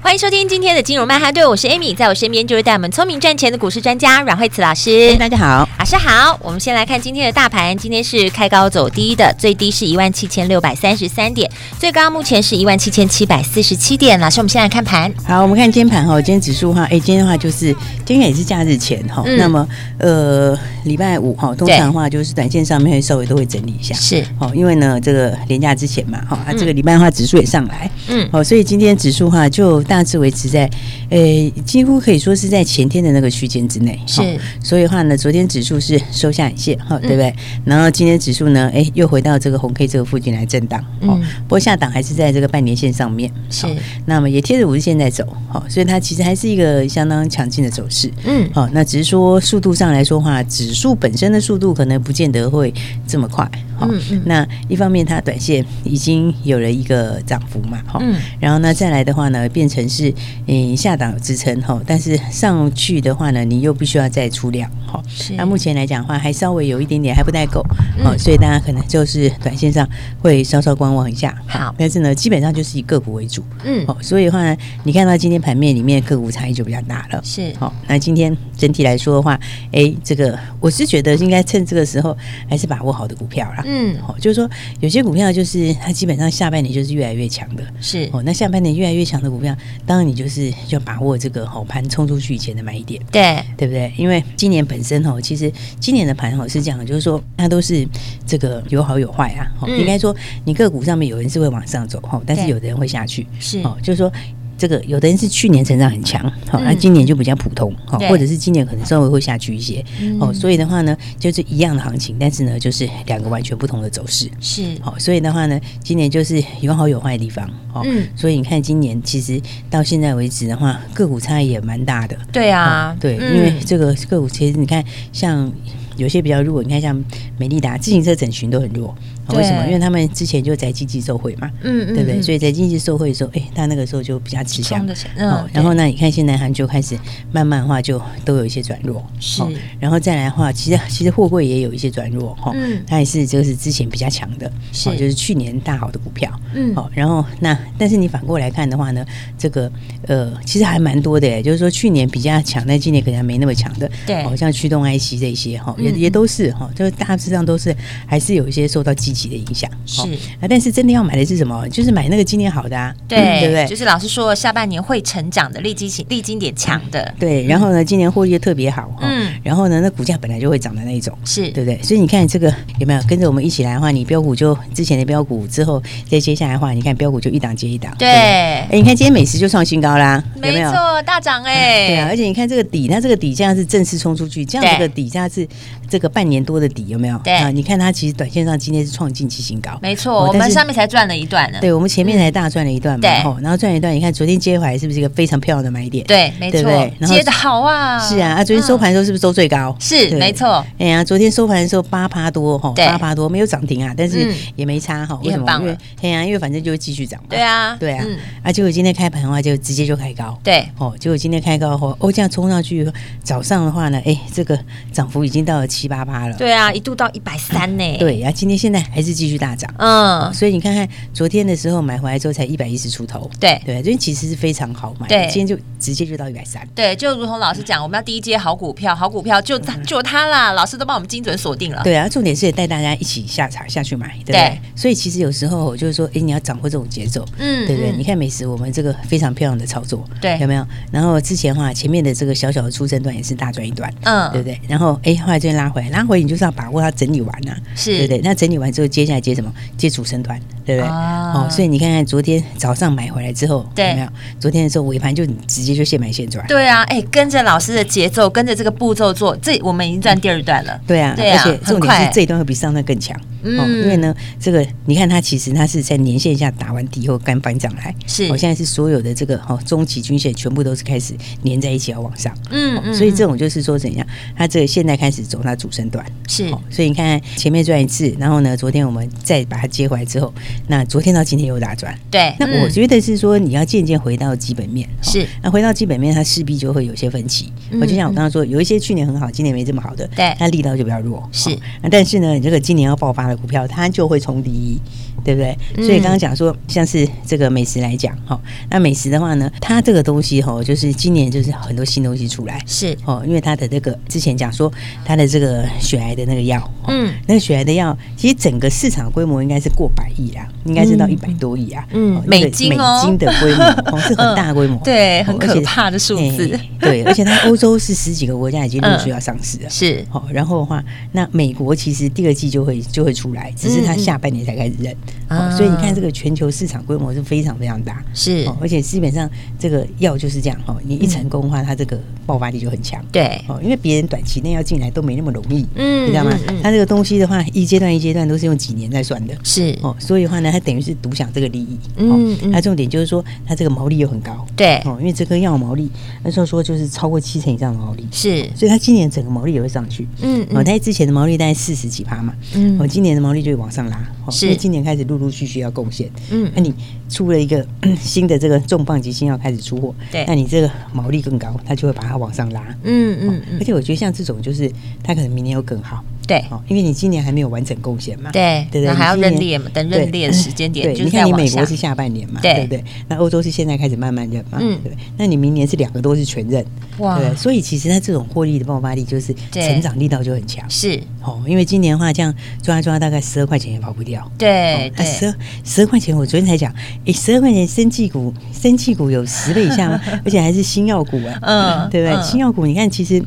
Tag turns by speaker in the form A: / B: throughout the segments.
A: 欢迎收听今天的金融曼哈顿，我是 Amy，在我身边就是带我们聪明赚钱的股市专家阮慧慈老师。
B: 大家好，
A: 老师好。我们先来看今天的大盘，今天是开高走低的，最低是一万七千六百三十三点，最高目前是一万七千七百四十七点。老师，我们先来看盘。
B: 好，我们看今天盘哈，今天指数哈，哎，今天的话就是今天也是假日前哈，嗯、那么呃礼拜五哈，通常的话就是短线上面会稍微都会整理一下，
A: 是
B: 哦，因为呢这个连假之前嘛哈，啊这个礼拜的话指数也上来，嗯，哦，所以今天指数哈就大。致维持在，呃，几乎可以说是在前天的那个区间之内，
A: 是。
B: 所以的话呢，昨天指数是收下影线，哈，对不对？然后今天指数呢，哎，又回到这个红 K 这个附近来震荡，哦，不过下档还是在这个半年线上面，
A: 是。
B: 那么也贴着五日线在走，好，所以它其实还是一个相当强劲的走势，嗯，好，那只是说速度上来说的话，指数本身的速度可能不见得会这么快，嗯嗯。那一方面它短线已经有了一个涨幅嘛，哈，嗯，然后呢再来的话呢，变成。是，嗯，下档有支撑哈，但是上去的话呢，你又必须要再出量哈。那目前来讲的话，还稍微有一点点还不太够，好，所以大家可能就是短线上会稍稍观望一下。好，但是呢，基本上就是以个股为主，嗯，好，所以的话呢，你看到今天盘面里面个股差异就比较大了，是，好，那今天整体来说的话，哎，这个我是觉得应该趁这个时候还是把握好的股票啦，嗯，好，就是说有些股票就是它基本上下半年就是越来越强的，是，哦，那下半年越来越强的股票。当然，你就是要把握这个好盘冲出去以前的买点，对对不对？因为今年本身哦，其实今年的盘哦是这样的，就是说它都是这个有好有坏啊。应该说，你个股上面有人是会往上走哈，但是有的人会下去，是哦，就是说。这个有的人是去年成长很强，好、嗯，那今年就比较普通，好，或者是今年可能稍微会下去一些，哦、嗯，所以的话呢，就是一样的行情，但是呢，就是两个完全不同的走势，是，好，所以的话呢，今年就是有好有坏的地方，哦，嗯，所以你看今年其实到现在为止的话，个股差异也蛮大的，
A: 对啊，
B: 对，嗯、因为这个个股其实你看像。有些比较弱，你看像美利达自行车整群都很弱，为什么？因为他们之前就在经济受惠嘛，嗯对不对？所以在经济受惠的时候，哎，他那个时候就比较吃香。嗯，然后呢，你看现在他就开始慢慢的话就都有一些转弱，是。然后再来的话，其实其实货柜也有一些转弱哈，嗯，它也是就是之前比较强的，是，就是去年大好的股票，嗯，好。然后那但是你反过来看的话呢，这个呃其实还蛮多的，就是说去年比较强，但今年可能还没那么强的，对，好像驱动 IC 这些哈。也也都是哈，就是大致上都是还是有一些受到积极的影响。是啊，但是真的要买的是什么？就是买那个今年好的啊，对对不对？就是老师说下半年会成长的、利基型、利基点强的。对，然后呢，今年获利特别好。嗯，然后呢，那股价本来就会涨的那一种，是对不对？所以你看这个有没有跟着我们一起来的话，你标股就之前的标股之后再接下来的话，你看标股就一档接一档。对，哎，你看今天美食就创新高啦，有没有？没错，大涨哎。对啊，而且你看这个底，那这个底这样是正式冲出去，这样这个底价是。这个半年多的底有没有？对啊，你看它其实短线上今天是创近期新高，没错，我们上面才赚了一段呢。对，我们前面才大赚了一段嘛，对，然后赚了一段，你看昨天接回来是不是一个非常漂亮的买点？对，没错，接的好啊。是啊，啊，昨天收盘的时候是不是收最高？是，没错。哎呀，昨天收盘的时候八趴多哈，八趴多没有涨停啊，但是也没差哈。为什么？因为哎呀，因为反正就会继续涨嘛。对啊，对啊，啊，结果今天开盘的话就直接就开高。对，哦，结果今天开高后，哦，这样冲上去，早上的话呢，哎，这个涨幅已经到了七八趴了。对啊。啊，一度到一百三呢。对啊，今天现在还是继续大涨。嗯，所以你看看昨天的时候买回来之后才一百一十出头。对对，所以其实是非常好买。对，今天就直接就到一百三。对，就如同老师讲，我们要第一接好股票，好股票就就它啦。老师都帮我们精准锁定了。对啊，重点是也带大家一起下场下去买，对不对？所以其实有时候就是说，哎，你要掌握这种节奏，嗯，对不对？你看美食，我们这个非常漂亮的操作，对，有没有？然后之前的话，前面的这个小小的出生段也是大赚一段，嗯，对不对？然后哎，后来这边拉回来，拉回你就是要把握它整理完啊，是对对。那整理完就，接下来接什么？接主升团。对不对？哦，所以你看看昨天早上买回来之后，
A: 对，
B: 有没有？昨天的时候尾盘就直接就现买现赚。
A: 对啊，哎，跟着老师的节奏，跟着这个步骤做，这我们已经赚第二段了。
B: 对啊，对啊，而且重点是这一段会比上段更强。嗯，因为呢，这个你看它其实它是在年线下打完底后刚翻涨来，
A: 是，
B: 我现在是所有的这个哈中期均线全部都是开始连在一起要往上。嗯嗯，所以这种就是说怎样，它这个现在开始走它主升段。
A: 是，
B: 所以你看前面赚一次，然后呢，昨天我们再把它接回来之后，那昨天到今天又大赚。
A: 对，
B: 那我觉得是说你要渐渐回到基本面。
A: 是，
B: 那回到基本面，它势必就会有些分歧。我就像我刚刚说，有一些去年很好，今年没这么好的，
A: 对，
B: 它力道就比较弱。
A: 是，
B: 那但是呢，你这个今年要爆发的股票，它就会冲第一。对不对？所以刚刚讲说，像是这个美食来讲，哈，那美食的话呢，它这个东西哈，就是今年就是很多新东西出来，
A: 是。
B: 哦，因为它的这个之前讲说它的这个血癌的那个药，
A: 嗯，
B: 那个血癌的药，其实整个市场规模应该是过百亿啊，应该是到一百多亿啊，
A: 嗯，美金
B: 美金的规模 哦，是很大规模，
A: 对，很可怕的数字，
B: 对，而且它欧洲是十几个国家已经陆续要上市了，
A: 是。
B: 哦，然后的话，那美国其实第二季就会就会出来，只是它下半年才开始认。哦，所以你看这个全球市场规模是非常非常大，
A: 是，
B: 而且基本上这个药就是这样哈，你一成功的话，它这个爆发力就很强，
A: 对，
B: 哦，因为别人短期内要进来都没那么容易，嗯，你知道吗？它这个东西的话，一阶段一阶段都是用几年在算的，
A: 是，
B: 哦，所以的话呢，它等于是独享这个利益，嗯，它重点就是说它这个毛利又很高，
A: 对，
B: 哦，因为这颗药毛利那时候说就是超过七成以上的毛利，
A: 是，
B: 所以它今年整个毛利也会上去，嗯，哦，它之前的毛利大概四十几趴嘛，嗯，哦，今年的毛利就会往上拉，是，因为今年开始陆陆续续要贡献。嗯，那你出了一个 新的这个重磅级新药开始出货，
A: 对，
B: 那你这个毛利更高，它就会把它往上拉。
A: 嗯嗯嗯，
B: 而且我觉得像这种就是它可能明年又更好。
A: 对，
B: 因为你今年还没有完整贡献嘛，
A: 对
B: 对对，
A: 还要认列嘛，等认列的时间点。
B: 对，你看你美国是下半年嘛，对不对？那欧洲是现在开始慢慢认嘛，对不对？那你明年是两个都是全认，哇，对，所以其实它这种获利的爆发力就是成长力道就很强，
A: 是
B: 哦，因为今年的话这样抓抓大概十二块钱也跑不掉，
A: 对对，
B: 十二十二块钱，我昨天才讲，诶，十二块钱生技股，生技股有十倍以下吗？而且还是新药股啊，嗯，对不对？新药股你看其实。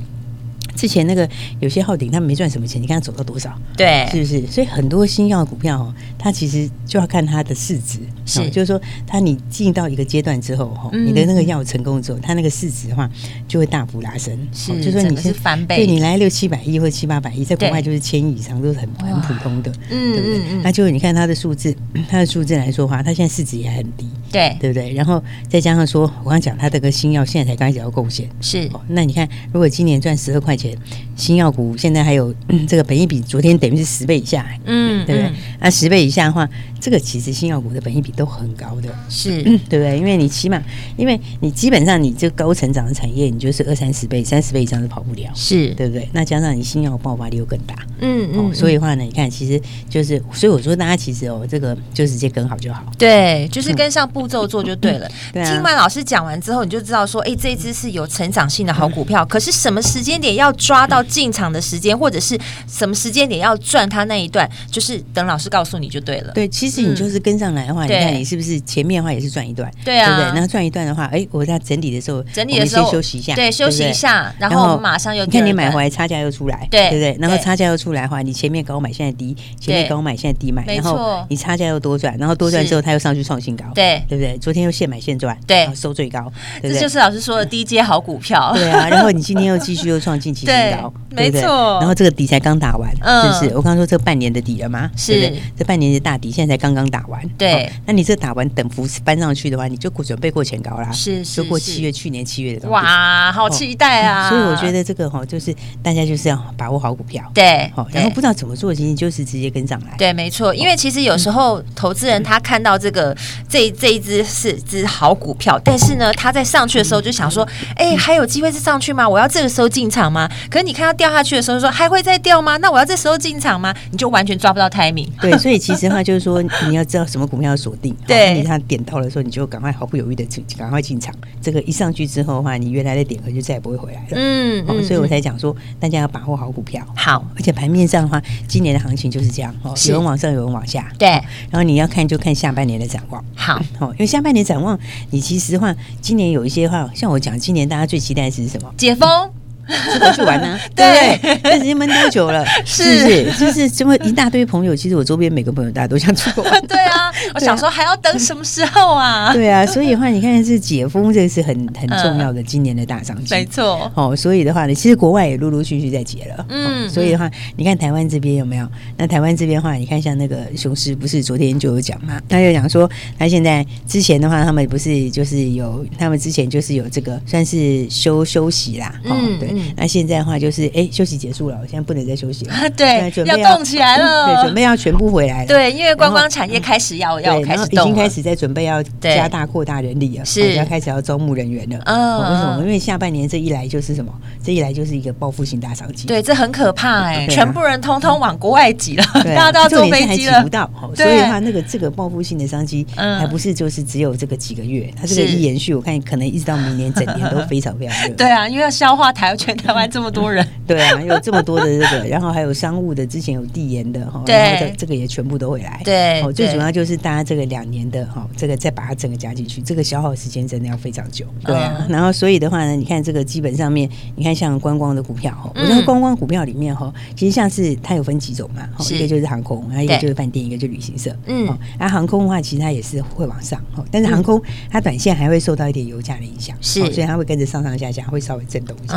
B: 之前那个有些浩鼎他们没赚什么钱，你看他走到多少？
A: 对，
B: 是不是？所以很多新药股票哦，它其实就要看它的市值，是，就是说它你进到一个阶段之后哈，你的那个药成功之后，它那个市值的话就会大幅拉升，
A: 是，
B: 就说你
A: 是翻倍，
B: 对你来六七百亿或七八百亿，在国外就是千亿以上都是很很普通的，嗯，对不对？那就你看它的数字，它的数字来说话，它现在市值也很低，
A: 对，
B: 对不对？然后再加上说，我刚讲他这个新药现在才刚开始要贡献，
A: 是，
B: 那你看如果今年赚十二块钱。新药股现在还有这个本益比，昨天等于是十倍以下，嗯，对不对？那十倍以下的话，这个其实新药股的本益比都很高的，
A: 是，
B: 对不对？因为你起码，因为你基本上你这高成长的产业，你就是二三十倍、三十倍以上都跑不了，
A: 是。
B: 对不对？那加上你新药爆发力又更大，
A: 嗯嗯，
B: 所以的话呢，你看，其实就是，所以我说大家其实哦，这个就直接跟好就好，
A: 对，就是跟上步骤做就对了。听完老师讲完之后，你就知道说，哎，这一支是有成长性的好股票，可是什么时间点要抓到进场的时间，或者是什么时间点要赚它那一段，就是等老师告诉你就对了。
B: 对，其实你就是跟上来的话，你看你是不是前面的话也是赚一段，
A: 对啊，
B: 对不对？然后赚一段的话，哎，我在整理的时候，
A: 整理的时候
B: 休息一下，
A: 对，休息一下，然后马上又
B: 你看你买回来差价又出来，
A: 对
B: 对不对？然后差价又出来的话，你前面高买现在低，前面高买现在低买，然后你差价又多赚，然后多赚之后它又上去创新高，
A: 对
B: 对不对？昨天又现买现赚，
A: 对，
B: 收最高，
A: 这就是老师说的低阶好股票，
B: 对啊。然后你今天又继续又创近期新高，
A: 没错。
B: 然后这个底才刚打完，是不是？我刚刚说这半年的底了吗？
A: 是，
B: 这半年的大底现在才刚刚打完。
A: 对，
B: 那你这打完等幅搬上去的话，你就准备过前高啦。
A: 是，
B: 就过七月去年七月的。
A: 哇，好期待啊！
B: 所以我觉得这个哈，就是大家就是要把握好股票。
A: 对，
B: 好，然后不知道怎么做，其实就是直接跟上来。
A: 对，没错。因为其实有时候投资人他看到这个这这一支是只好股票，但是呢，他在上去的时候就想说，哎，还有机会是上去吗？我要这个时候进场吗？可是你看它掉下去的时候，说还会再掉吗？那我要这时候进场吗？你就完全抓不到 timing。
B: 对，所以其实的话就是说，你要知道什么股票要锁定。对，你它点到的时候，你就赶快毫不犹豫的进，赶快进场。这个一上去之后的话，你原来的点可就再也不会回来了。嗯，哦，所以我才讲说，大家要把握好股票。
A: 好，
B: 而且盘面上的话，今年的行情就是这样哦，有人往上，有人往下。
A: 对，
B: 然后你要看就看下半年的展望。
A: 好，
B: 哦，因为下半年展望，你其实话，今年有一些话，像我讲，今年大家最期待的是什么？
A: 解封。
B: 出国去玩 呢？对，但是闷多久了？是不是？就是这么一大堆朋友，其实我周边每个朋友大家都想出国。
A: 对啊，我想说还要等什么时候啊？
B: 对啊，所以的话，你看是解封，这个是很很重要的今年的大商机。
A: 没错。
B: 哦，所以的话呢，其实国外也陆陆续续在解了。嗯。所以的话，你看台湾这边有没有？那台湾这边的话，你看像那个雄狮，不是昨天就有讲嘛？他就讲说，他现在之前的话，他们不是就是有，他们之前就是有这个算是休休息啦。嗯。对。那现在的话就是，哎，休息结束了，我现在不能再休息了。
A: 对。要动起来了。
B: 对，准备要全部回来了。
A: 对，因为观光产业开始要要开始动，
B: 已经开始在准备要加大扩大人力了，是要开始要招募人员了。嗯。为什么？因为下半年这一来就是什么？这一来就是一个报复性大商机。
A: 对，这很可怕哎，全部人通通往国外挤了，大家都要坐飞机了，
B: 挤不到。所以的话，那个这个报复性的商机，还不是就是只有这个几个月，它这个一延续，我看可能一直到明年整年都非常非常热。
A: 对啊，因为要消化台全台湾这么多人。
B: 对啊，有这么多的这个，然后还有商务的，之前有递延的哈，然后这这个也全部都会来。
A: 对，哦
B: 最主要就是大家这个两年的哈，这个再把它整个加进去，这个消耗时间真的要非常久。对啊，然后所以的话呢，你看这个基本上面，你看像观光的股票哈，我觉得观光股票里面哈，其实像是它有分几种嘛，一个就是航空，还有一个就是饭店，一个就旅行社。嗯，然后航空的话，其实它也是会往上哈，但是航空它短线还会受到一点油价的影响，是，所以它会跟着上上下下，会稍微震动一下。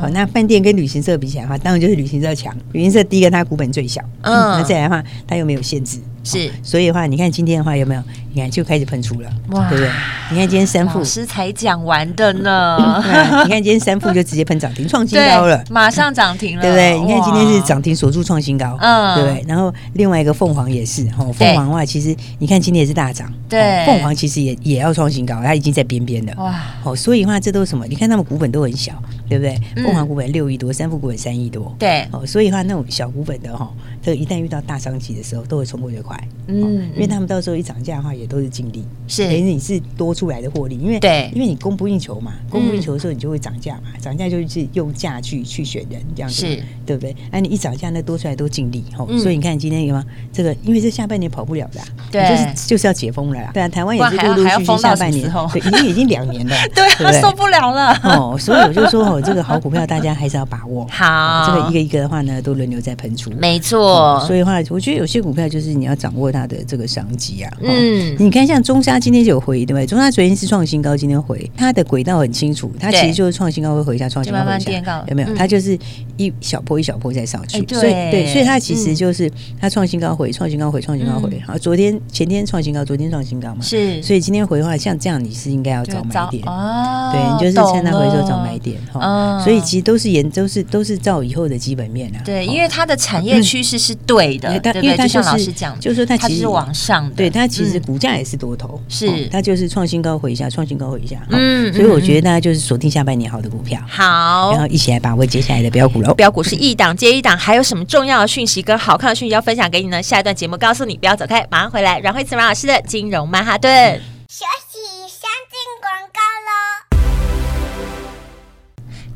B: 好，那饭店跟旅行社比起来的话，当然就是旅行社强。旅行社第一个它股本最小，嗯，那再来的话，它又没有限制。是，所以的话，你看今天的话有没有？你看就开始喷出了，哇，对不对？你看今天三副。
A: 老师才讲完的呢，
B: 你看今天三副就直接喷涨停创新高了，
A: 马上涨停了，
B: 对不对？你看今天是涨停锁住创新高，嗯，对不对？然后另外一个凤凰也是，哈，凤凰的话其实你看今天也是大涨，对，凤凰其实也也要创新高，它已经在边边了，哇，哦，所以的话这都是什么？你看他们股本都很小，对不对？凤凰股本六亿多，三副股本三亿多，对，哦，所以的话那种小股本的哈，这个一旦遇到大商机的时候，都会冲过最快。嗯，因为他们到时候一涨价的话，也都是净利，是等于你是多出来的获利。因为对，因为你供不应求嘛，供不应求的时候，你就会涨价嘛，涨价就是用价去去选人，这样子，对不对？那你一涨价，那多出来都净利，哦。所以你看今天有吗？这个因为这下半年跑不了的，对，就是就是要解封了啦。对啊，台湾也是陆陆续续下半年，对，已经已经两年了，
A: 对，受不了了。
B: 哦，所以我就说哦，这个好股票大家还是要把握。好，这个一个一个的话呢，都轮流在喷出，
A: 没错。
B: 所以的话，我觉得有些股票就是你要掌握它。的这个商机啊，嗯，你看像中沙今天就有回，对不对？中沙昨天是创新高，今天回，它的轨道很清楚，它其实就是创新高会回一下，创新高回一下，有没有？它就是一小波一小波再上去，所以对，所以它其实就是它创新高回，创新高回，创新高回。好，昨天前天创新高，昨天创新高嘛，是，所以今天回的话，像这样你是应该要找买点。哦，对，你就是趁它回的时候找买点哈，所以其实都是沿都是都是照以后的基本面啊，
A: 对，因为它的产业趋势是对的，因为它像老师讲，就是说它。其实往上的，
B: 对它其实股价也是多头，是它就是创新高回一下，创新高回一下，嗯，所以我觉得大家就是锁定下半年好的股票，好，然后一起来把握接下来的标股喽。
A: 标股是一档接一档，还有什么重要的讯息跟好看的讯息要分享给你呢？下一段节目告诉你，不要走开，马上回来。阮慧慈阮老师的金融曼哈顿。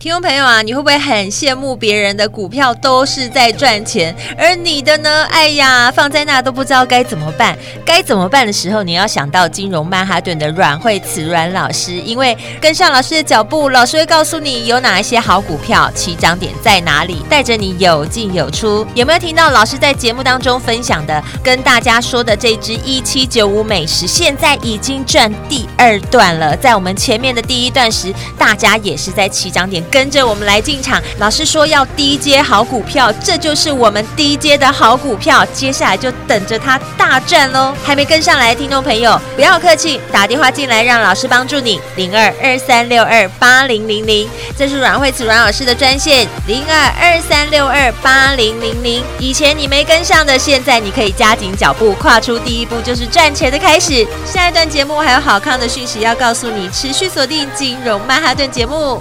A: 听众朋友啊，你会不会很羡慕别人的股票都是在赚钱，而你的呢？哎呀，放在那都不知道该怎么办。该怎么办的时候，你要想到金融曼哈顿的阮慧慈阮老师，因为跟上老师的脚步，老师会告诉你有哪一些好股票，起涨点在哪里，带着你有进有出。有没有听到老师在节目当中分享的，跟大家说的这支一七九五美食，现在已经赚第二段了。在我们前面的第一段时，大家也是在起涨点。跟着我们来进场，老师说要低阶好股票，这就是我们低阶的好股票，接下来就等着它大赚喽！还没跟上来听众朋友，不要客气，打电话进来让老师帮助你，零二二三六二八零零零，这是阮慧慈阮老师的专线，零二二三六二八零零零。以前你没跟上的，现在你可以加紧脚步，跨出第一步就是赚钱的开始。下一段节目还有好康的讯息要告诉你，持续锁定金融曼哈顿节目。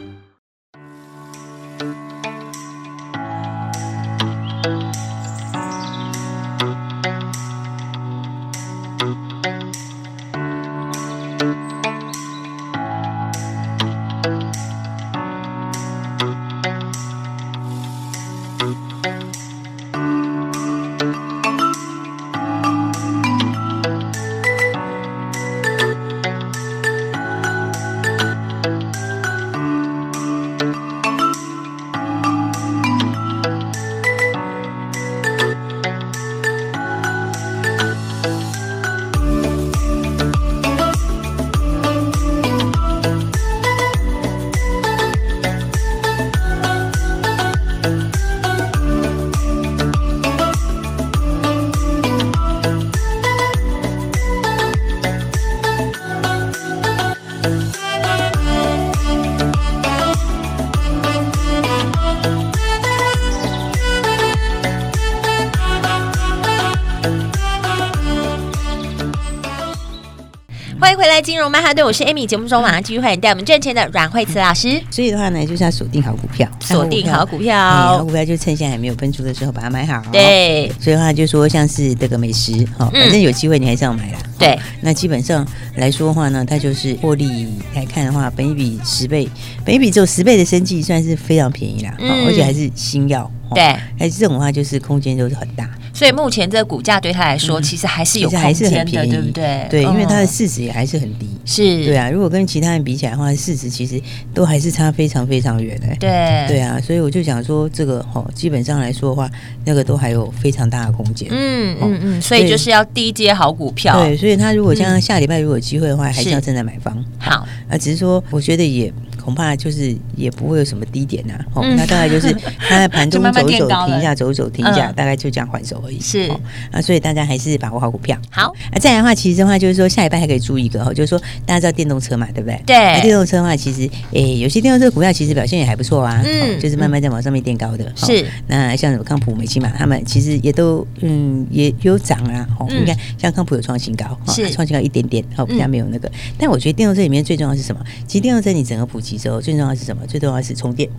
A: 融曼哈顿，我是 Amy。节目中马上继续欢迎带我们赚钱的阮慧慈老师。
B: 所以的话呢，就是要锁定好股票，
A: 锁定好股票，
B: 好股票就趁现在还没有喷出的时候把它买好。
A: 对，
B: 所以的话就说像是这个美食，哈，反正有机会你还是要买啦。
A: 对，
B: 那基本上来说的话呢，它就是获利来看的话，本一比十倍，本一比只有十倍的生计算是非常便宜啦，而且还是新药。
A: 对，
B: 还是这种的话就是空间都是很大。
A: 所以目前这个股价对他来说，其实还是有空间的，对不对？
B: 对，因为它的市值也还是很低。
A: 是，
B: 对啊。如果跟其他人比起来的话，市值其实都还是差非常非常远的。
A: 对，
B: 对啊。所以我就想说，这个哈，基本上来说的话，那个都还有非常大的空间。
A: 嗯嗯嗯。所以就是要低阶好股票。
B: 对，所以他如果像下礼拜如果有机会的话，还是要正在买方。
A: 好
B: 啊，只是说我觉得也。恐怕就是也不会有什么低点呐，哦，那大概就是 它在盘中走一走，停一下，走一走，停一下，大概就这样还手而已。是啊，所以大家还是把握好股票。
A: 好
B: 啊，再来的话，其实的话就是说，下一拜还可以注意一个哈，就是说大家知道电动车嘛，对不对？
A: 对。
B: 电动车的话，其实诶，有些电动车股票其实表现也还不错啊，嗯，就是慢慢在往上面垫高的。是。那像什么康普、美琪玛，他们其实也都嗯也有涨啊。哦，你看像康普有创新高，是创新高一点点，哦，比较没有那个。但我觉得电动车里面最重要是什么？其实电动车你整个普及之后，最重要是什么？最重要是充电。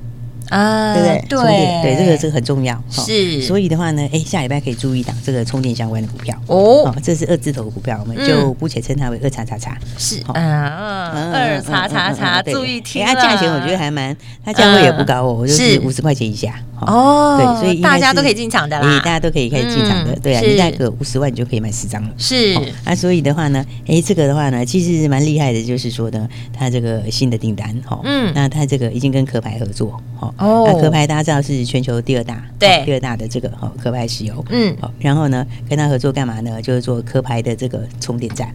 B: 啊，对不对？充电，对这个这个很重要。是，所以的话呢，哎，下礼拜可以注意档这个充电相关的股票哦。这是二字头的股票，我们就姑且称它为二叉叉叉。是啊，
A: 二叉叉叉，注意听。
B: 它价钱我觉得还蛮，它价位也不高哦，就是五十块钱以下。
A: 哦，对，所以大家都可以进场的啦。
B: 大家都可以开始进场的，对啊，你大概个五十万你就可以买十张了。
A: 是，
B: 那所以的话呢，哎，这个的话呢，其实蛮厉害的，就是说呢，它这个新的订单，哈，嗯，那它这个已经跟壳牌合作，哈。哦，那壳牌大家知道是全球第二大，对，第二大的这个哈壳牌石油，嗯，好，然后呢，跟他合作干嘛呢？就是做壳牌的这个充电站。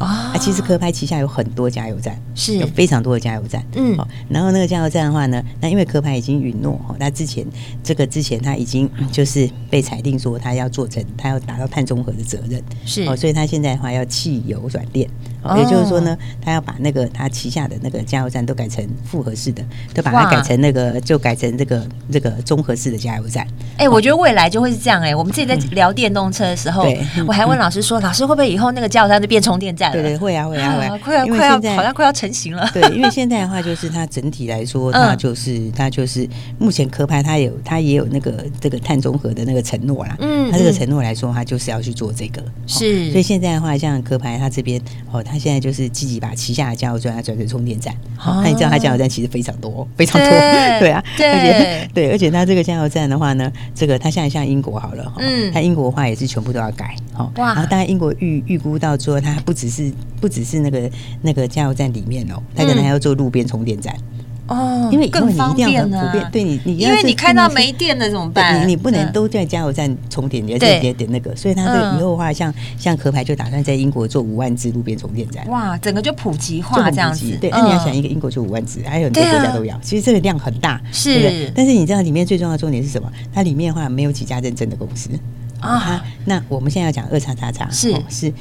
B: 啊，其实壳牌旗下有很多加油站，是。有非常多的加油站。嗯，好，然后那个加油站的话呢，那因为壳牌已经允诺，哈，那之前这个之前他已经 就是被裁定说他要做成，他要达到碳中和的责任，是。哦，所以他现在的话要汽油转电，也就是说呢，他要把那个他旗下的那个加油站都改成复合式的，都把它改成那个就改成这个这个综合式的加油站。
A: 哎，我觉得未来就会是这样哎。我们自己在聊电动车的时候，我还问老师说，老师会不会以后那个加油站就变充电站？
B: 对对，会啊会啊会啊，
A: 快要快要好像快要成型了。
B: 对，因为现在的话就是它整体来说，它就是它就是目前壳牌它有它也有那个这个碳中和的那个承诺啦。嗯，它这个承诺来说，它就是要去做这个。是，所以现在的话，像壳牌它这边哦，它现在就是积极把旗下的加油站转成充电站。好，那你知道它加油站其实非常多，非常多。对啊，对，而 且对，而且它这个加油站的话呢，这个它现在像英国好了，嗯，它英国的话也是全部都要改。好，哇，然后当然英国预预估到说，它不只是不只是那个那个加油站里面哦，他可能还要做路边充电站哦，因为更方便呢。对你，你
A: 因为你看到没电了怎么办？
B: 你你不能都在加油站充电，你要点点点那个。所以它这以后的话，像像壳牌就打算在英国做五万支路边充电站。
A: 哇，整个就普及化这样子。
B: 对，那你要想一个英国就五万支，还有很多国家都要。其实这个量很大，是。但是你知道里面最重要的重点是什么？它里面的话没有几家认证的公司啊。那我们现在要讲二叉叉叉，是是。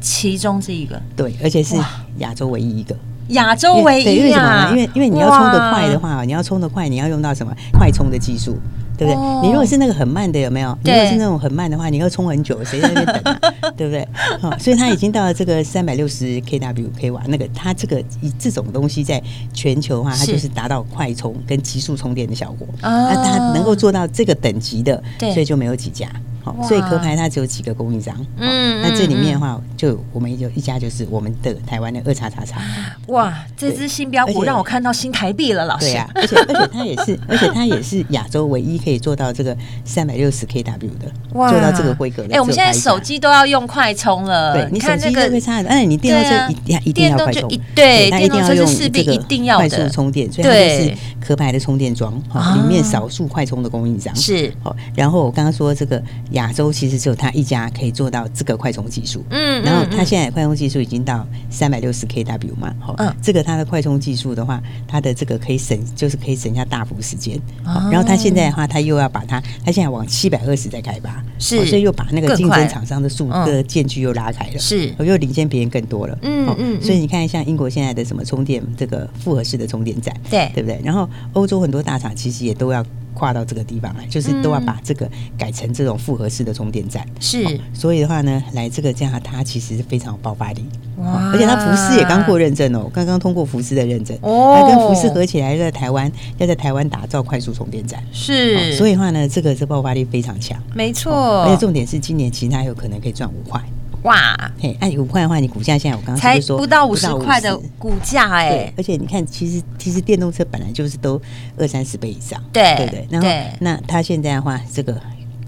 A: 其中这一个
B: 对，而且是亚洲唯一一个
A: 亚洲唯一。
B: 为什么呢？因为因为你要充得快的话，你要充得快，你要用到什么快充的技术，对不对？你如果是那个很慢的，有没有？你如果是那种很慢的话，你要充很久，谁在那边等啊？对不对？好，所以它已经到了这个三百六十 kW 可以瓦，那个它这个以这种东西在全球的话，它就是达到快充跟急速充电的效果。那它能够做到这个等级的，所以就没有几家。好，所以壳牌它只有几个供应商。嗯，那这里面的话，就我们有一家就是我们的台湾的二叉叉叉。
A: 哇，这支新标股让我看到新台币了，老师。对
B: 呀，而且而且它也是，而且它也是亚洲唯一可以做到这个三百六十 kW 的，做到这个规格的。
A: 哎，我们现在手机都要用快充了。
B: 对，你手机都会插，哎，你电动车一定一定要快充。
A: 对，它一定要用这个
B: 快速充电，所以它就是壳牌的充电桩，哈，里面少数快充的供应商是。好，然后我刚刚说这个。亚洲其实只有他一家可以做到这个快充技术，嗯，然后他现在快充技术已经到三百六十 kW 嘛，好，嗯，这个它的快充技术的话，它的这个可以省，就是可以省下大幅时间，好，然后他现在的话，他又要把它，他现在往七百二十在开发，是，所以又把那个竞争厂商的数的间距又拉开了，是，又领先别人更多了，嗯嗯，所以你看像英国现在的什么充电这个复合式的充电站，对，对不对？然后欧洲很多大厂其实也都要。跨到这个地方来，就是都要把这个改成这种复合式的充电站。
A: 是，
B: 所以的话呢，来这个这样，它其实是非常有爆发力。哇！而且它福斯也刚过认证哦，刚刚通过福斯的认证。哦。它跟福斯合起来，在台湾要在台湾打造快速充电站。
A: 是。
B: 所以的话呢，这个是爆发力非常强。
A: 没错。
B: 而且重点是，今年其实它有可能可以赚五块。
A: 哇，
B: 嘿，按五块的话，你股价现在我刚刚
A: 才不到五十块的股价哎、欸，
B: 而且你看，其实其实电动车本来就是都二三十倍以上，
A: 对
B: 对对，然后那它现在的话，这个。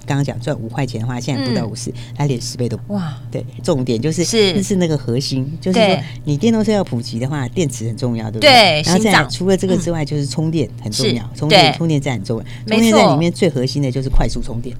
B: 刚刚讲赚五块钱的话，现在不到五十、嗯，它连十倍都不哇！对，重点就是是是那个核心，就是说你电动车要普及的话，电池很重要，对不对？
A: 对。
B: 然后再除了这个之外，就是充电很重要，充电充电站很重要。充电站里面最核心的就是快速充电，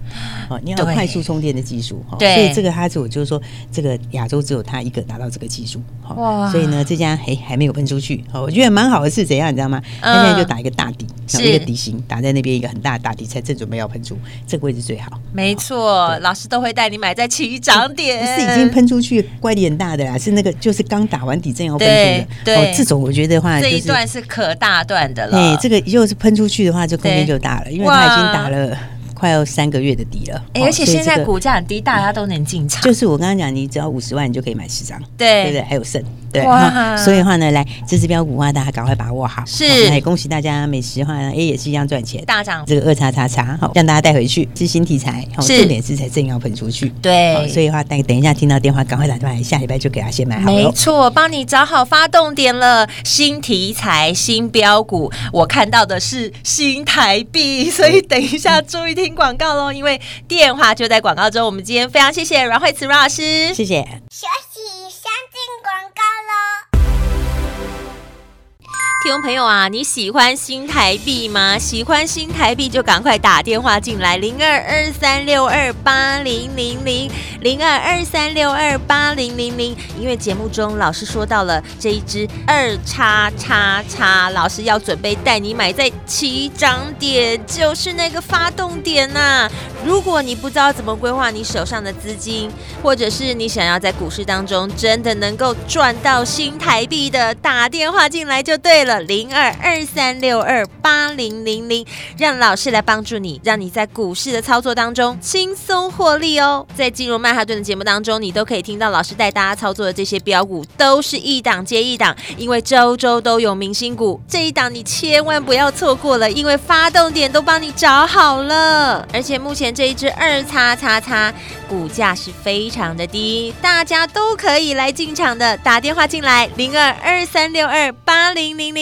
B: 哦，你要有快速充电的技术哈。所以这个它是我就是说，这个亚洲只有它一个拿到这个技术。哇！所以呢，这家还还没有喷出去，哦，我觉得蛮好的是怎样，你知道吗？它现在就打一个大底，然后一个底型打在那边一个很大的大底，才正准备要喷出，这个位置最好。
A: 没错，老师都会带你买在起涨点，
B: 不是已经喷出去，乖离很大的啦，是那个就是刚打完底正要喷出的。对，哦，这种我觉得话，
A: 这一段是可大段的了。
B: 哎，这个又是喷出去的话，就空间就大了，因为它已经打了。快要三个月的底了，
A: 而且现在股价很低，大家都能进场。
B: 就是我刚刚讲，你只要五十万，你就可以买十张，
A: 对，
B: 对不对？还有剩，对。哇所以的话呢，来这支标股的话，大家赶快把握好。
A: 是，
B: 来恭喜大家，美食的话呢，哎，也是一样赚钱，
A: 大涨。
B: 这个二叉叉叉，好，让大家带回去，是新题材，好，重点是才正要喷出去。
A: 对，
B: 所以的话，等等一下听到电话，赶快打电话来，下礼拜就给他先买好。
A: 没错，帮你找好发动点了，新题材、新标股，我看到的是新台币，所以等一下注意听广告喽，因为。电话就在广告中，我们今天非常谢谢阮慧慈阮老
C: 师，谢谢。
A: 听众朋友啊，你喜欢新台币吗？喜欢新台币就赶快打电话进来，零二二三六二八零零零零二二三六二八零零零。因为节目中老师说到了这一支二叉叉叉，老师要准备带你买在起涨点，就是那个发动点呐、如果你不知道怎么规划你手上的资金，或者是你想要在股市当中真的能够赚到新台币的，打电话进来就对了。零二二三六二八零零零，让老师来帮助你，让你在股市的操作当中轻松获利哦。在进入曼哈顿的节目当中，你都可以听到老师带大家操作的这些标股，都是一档接一档，因为周周都有明星股。这一档你千万不要错过了，因为发动点都帮你找好了，而且目前这一支二叉叉叉股价是非常的低，大家都可以来进场的。打电话进来，零二二三六二八零零零。